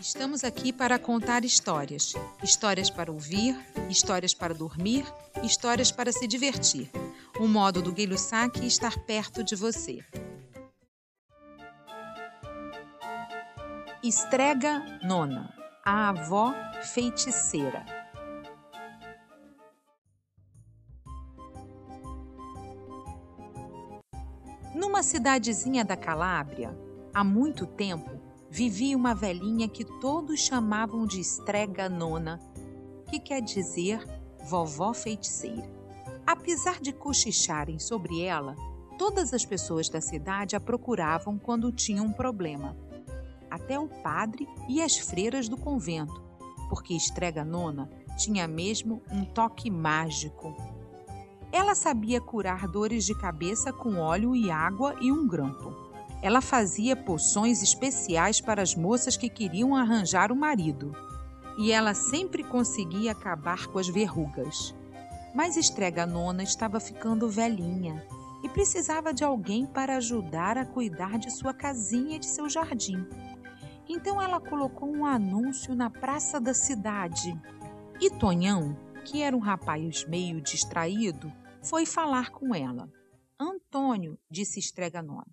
Estamos aqui para contar histórias. Histórias para ouvir, histórias para dormir, histórias para se divertir. O modo do Guilho Saque estar perto de você. Estrega Nona, a avó feiticeira. Numa cidadezinha da Calábria, há muito tempo, vivia uma velhinha que todos chamavam de Estrega Nona, que quer dizer vovó feiticeira. Apesar de cochicharem sobre ela, todas as pessoas da cidade a procuravam quando tinham um problema até o padre e as freiras do convento, porque Estrega Nona tinha mesmo um toque mágico. Ela sabia curar dores de cabeça com óleo e água e um grampo. Ela fazia poções especiais para as moças que queriam arranjar o marido. E ela sempre conseguia acabar com as verrugas. Mas Estrega Nona estava ficando velhinha e precisava de alguém para ajudar a cuidar de sua casinha e de seu jardim. Então ela colocou um anúncio na praça da cidade. E Tonhão, que era um rapaz meio distraído, foi falar com ela. Antônio, disse Estreganona,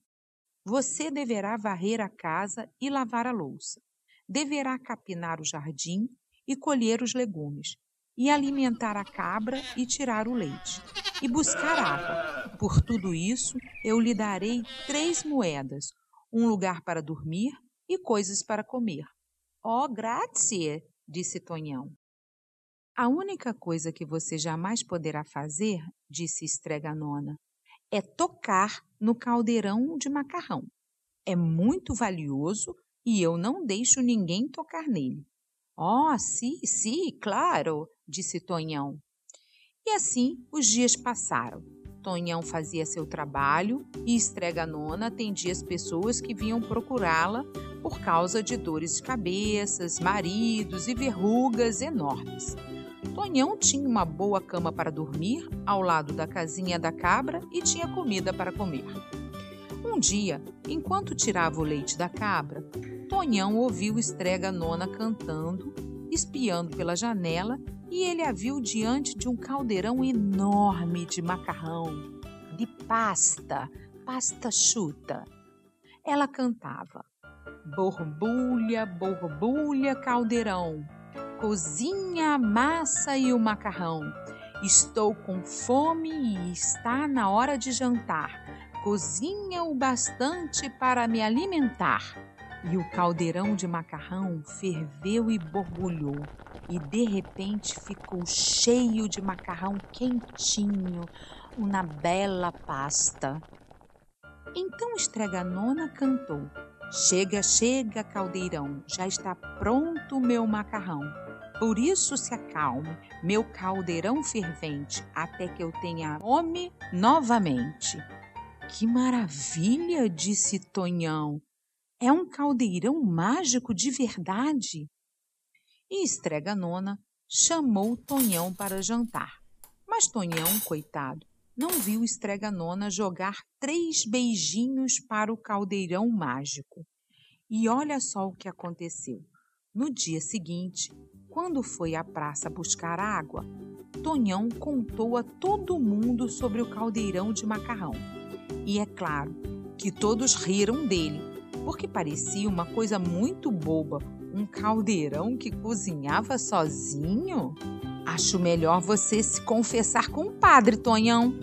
você deverá varrer a casa e lavar a louça. Deverá capinar o jardim e colher os legumes, e alimentar a cabra e tirar o leite, e buscar água. Por tudo isso, eu lhe darei três moedas, um lugar para dormir e coisas para comer. Oh, grazie, disse Tonhão. A única coisa que você jamais poderá fazer, disse Estreganona, é tocar no caldeirão de macarrão. É muito valioso e eu não deixo ninguém tocar nele. Oh, sim, sim, claro, disse Tonhão. E assim os dias passaram. Tonhão fazia seu trabalho e Estreganona atendia as pessoas que vinham procurá-la por causa de dores de cabeças, maridos e verrugas enormes. Tonhão tinha uma boa cama para dormir ao lado da casinha da cabra e tinha comida para comer. Um dia, enquanto tirava o leite da cabra, Tonhão ouviu Estrega Nona cantando, espiando pela janela, e ele a viu diante de um caldeirão enorme de macarrão, de pasta, pasta chuta. Ela cantava: Borbulha, borbulha, caldeirão, cozinha a massa e o macarrão. Estou com fome e está na hora de jantar. Cozinha o bastante para me alimentar. E o caldeirão de macarrão ferveu e borbulhou, e de repente ficou cheio de macarrão quentinho, uma bela pasta. Então Estreganona cantou: Chega, chega, caldeirão, já está pronto o meu macarrão. Por isso se acalme, meu caldeirão fervente, até que eu tenha fome novamente. Que maravilha, disse Tonhão. É um caldeirão mágico de verdade. E Estrega Nona chamou Tonhão para jantar. Mas Tonhão, coitado, não viu Estrega Nona jogar três beijinhos para o caldeirão mágico. E olha só o que aconteceu. No dia seguinte, quando foi à praça buscar água, Tonhão contou a todo mundo sobre o caldeirão de macarrão. E é claro que todos riram dele, porque parecia uma coisa muito boba um caldeirão que cozinhava sozinho. Acho melhor você se confessar com o padre, Tonhão.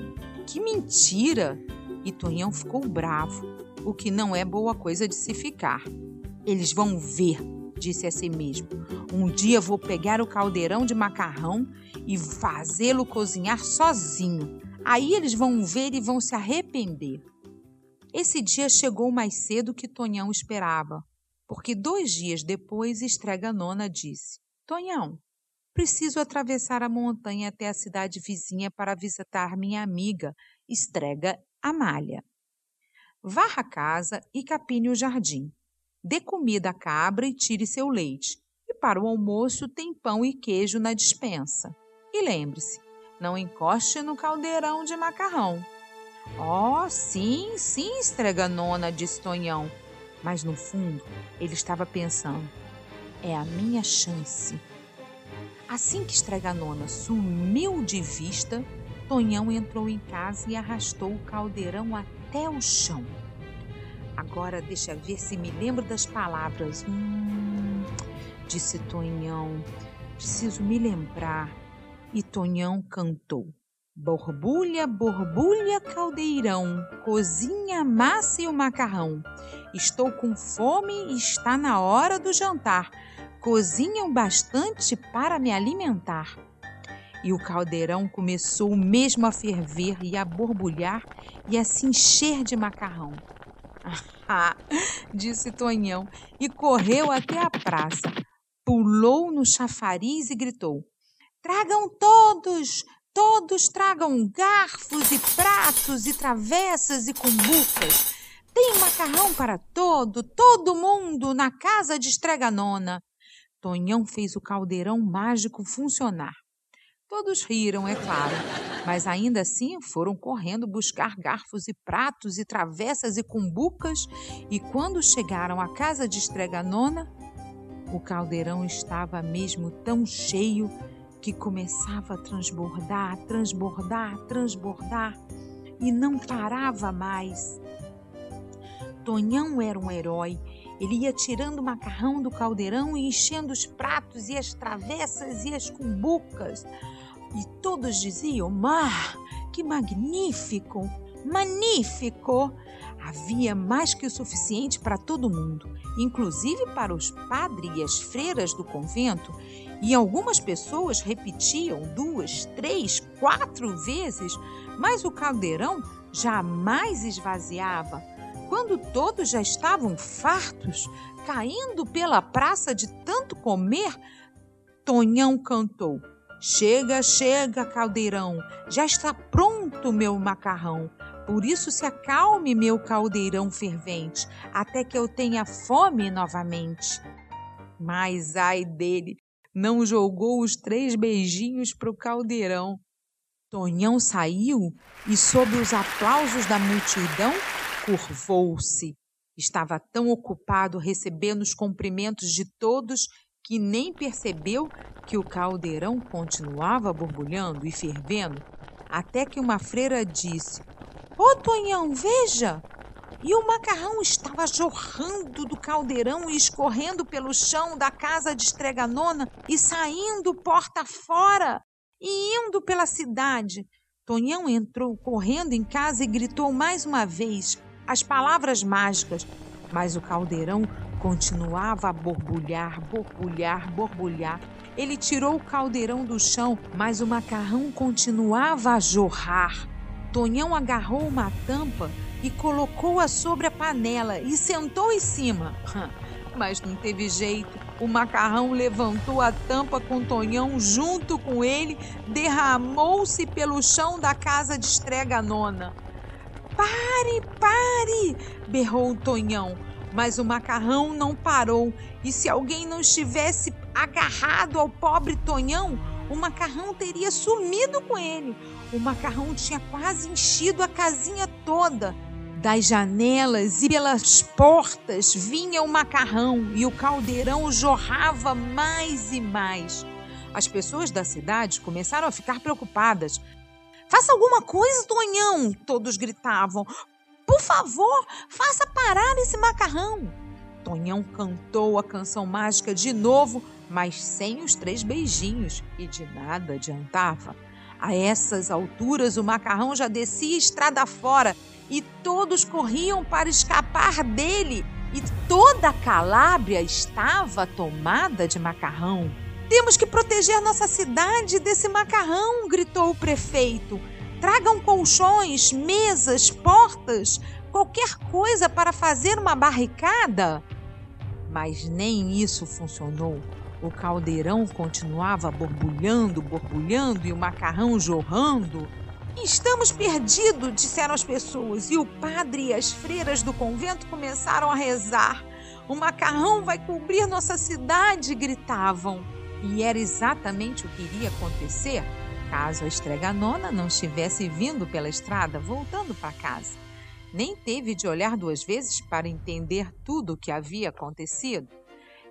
Que mentira! E Tonhão ficou bravo, o que não é boa coisa de se ficar. Eles vão ver, disse a si mesmo. Um dia vou pegar o caldeirão de macarrão e fazê-lo cozinhar sozinho. Aí eles vão ver e vão se arrepender. Esse dia chegou mais cedo que Tonhão esperava, porque dois dias depois Estrega Nona disse: Tonhão, preciso atravessar a montanha até a cidade vizinha para visitar minha amiga, Estrega Amália. Varra a casa e capine o jardim. Dê comida à cabra e tire seu leite. E para o almoço tem pão e queijo na dispensa. E lembre-se, não encoste no caldeirão de macarrão. Oh, sim, sim, Estrega Nona, disse Tonhão. Mas no fundo, ele estava pensando: é a minha chance. Assim que Estreganona sumiu de vista, Tonhão entrou em casa e arrastou o caldeirão até o chão. Agora deixa ver se me lembro das palavras. Hum, disse Tonhão. Preciso me lembrar. E Tonhão cantou. Borbulha, borbulha, caldeirão, cozinha a massa e o macarrão. Estou com fome e está na hora do jantar. Cozinham bastante para me alimentar. E o caldeirão começou mesmo a ferver e a borbulhar e a se encher de macarrão. Ah, disse Tonhão e correu até a praça. Pulou no chafariz e gritou: Tragam todos, todos tragam garfos e pratos e travessas e cumbucas. Tem macarrão para todo, todo mundo na casa de Estreganona. Tonhão fez o caldeirão mágico funcionar. Todos riram, é claro, mas ainda assim foram correndo buscar garfos e pratos e travessas e cumbucas, e quando chegaram à casa de Estreganona, o caldeirão estava mesmo tão cheio que começava a transbordar, transbordar, transbordar e não parava mais. Tonhão era um herói. Ele ia tirando o macarrão do caldeirão e enchendo os pratos e as travessas e as cumbucas. E todos diziam: Mar, que magnífico! Magnífico! Havia mais que o suficiente para todo mundo, inclusive para os padres e as freiras do convento, e algumas pessoas repetiam duas, três, quatro vezes, mas o caldeirão jamais esvaziava. Quando todos já estavam fartos, caindo pela praça de tanto comer, Tonhão cantou: Chega, chega, caldeirão, já está pronto meu macarrão. Por isso se acalme meu caldeirão fervente, até que eu tenha fome novamente. Mas ai dele, não jogou os três beijinhos para o caldeirão. Tonhão saiu e, sob os aplausos da multidão, curvou-se. Estava tão ocupado recebendo os cumprimentos de todos que nem percebeu que o caldeirão continuava borbulhando e fervendo, até que uma freira disse: Ô oh, Tonhão, veja! E o macarrão estava jorrando do caldeirão e escorrendo pelo chão da casa de Estreganona e saindo porta fora e indo pela cidade. Tonhão entrou correndo em casa e gritou mais uma vez as palavras mágicas, mas o caldeirão continuava a borbulhar, borbulhar, borbulhar. Ele tirou o caldeirão do chão, mas o macarrão continuava a jorrar. Tonhão agarrou uma tampa e colocou-a sobre a panela e sentou em cima. Mas não teve jeito. O macarrão levantou a tampa com Tonhão junto com ele, derramou-se pelo chão da casa de estrega nona. Pare, pare! berrou Tonhão. Mas o macarrão não parou, e se alguém não estivesse agarrado ao pobre Tonhão, o macarrão teria sumido com ele. O macarrão tinha quase enchido a casinha toda. Das janelas e pelas portas vinha o macarrão e o caldeirão jorrava mais e mais. As pessoas da cidade começaram a ficar preocupadas. Faça alguma coisa, Tonhão! Todos gritavam. Por favor, faça parar esse macarrão! Tonhão cantou a canção mágica de novo, mas sem os três beijinhos, e de nada adiantava. A essas alturas, o macarrão já descia estrada fora e todos corriam para escapar dele, e toda a Calábria estava tomada de macarrão. Temos que proteger nossa cidade desse macarrão, gritou o prefeito. Tragam colchões, mesas, portas, qualquer coisa para fazer uma barricada. Mas nem isso funcionou. O caldeirão continuava borbulhando, borbulhando e o macarrão jorrando. Estamos perdidos, disseram as pessoas, e o padre e as freiras do convento começaram a rezar. O macarrão vai cobrir nossa cidade, gritavam. E era exatamente o que iria acontecer caso a estreganona não estivesse vindo pela estrada, voltando para casa. Nem teve de olhar duas vezes para entender tudo o que havia acontecido.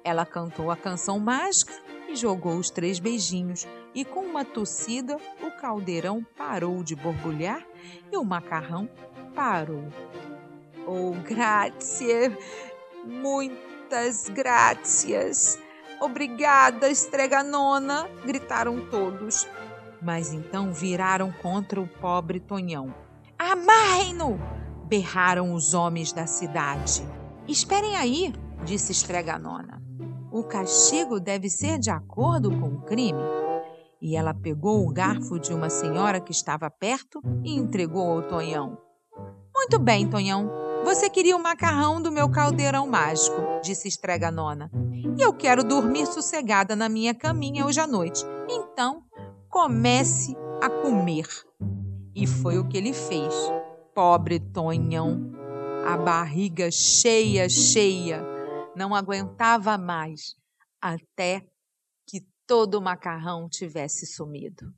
Ela cantou a canção mágica e jogou os três beijinhos, e com uma tossida o caldeirão parou de borbulhar e o macarrão parou. Oh, grazie, muitas gracias. Obrigada, estreganona, gritaram todos. Mas então viraram contra o pobre Tonhão. Amarrem-no! berraram os homens da cidade. Esperem aí, disse Estreganona. O castigo deve ser de acordo com o crime. E ela pegou o garfo de uma senhora que estava perto e entregou ao Tonhão. Muito bem, Tonhão. Você queria o macarrão do meu caldeirão mágico, disse Estreganona. E eu quero dormir sossegada na minha caminha hoje à noite. Então, comece a comer. E foi o que ele fez. Pobre Tonhão, a barriga cheia, cheia, não aguentava mais, até que todo o macarrão tivesse sumido.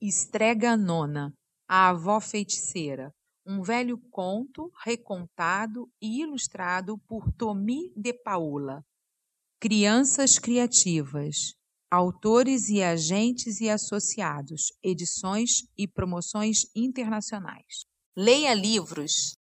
Estrega Nona, a avó feiticeira, um velho conto recontado e ilustrado por Tomi de Paula. Crianças Criativas, Autores e Agentes e Associados, Edições e Promoções Internacionais. Leia livros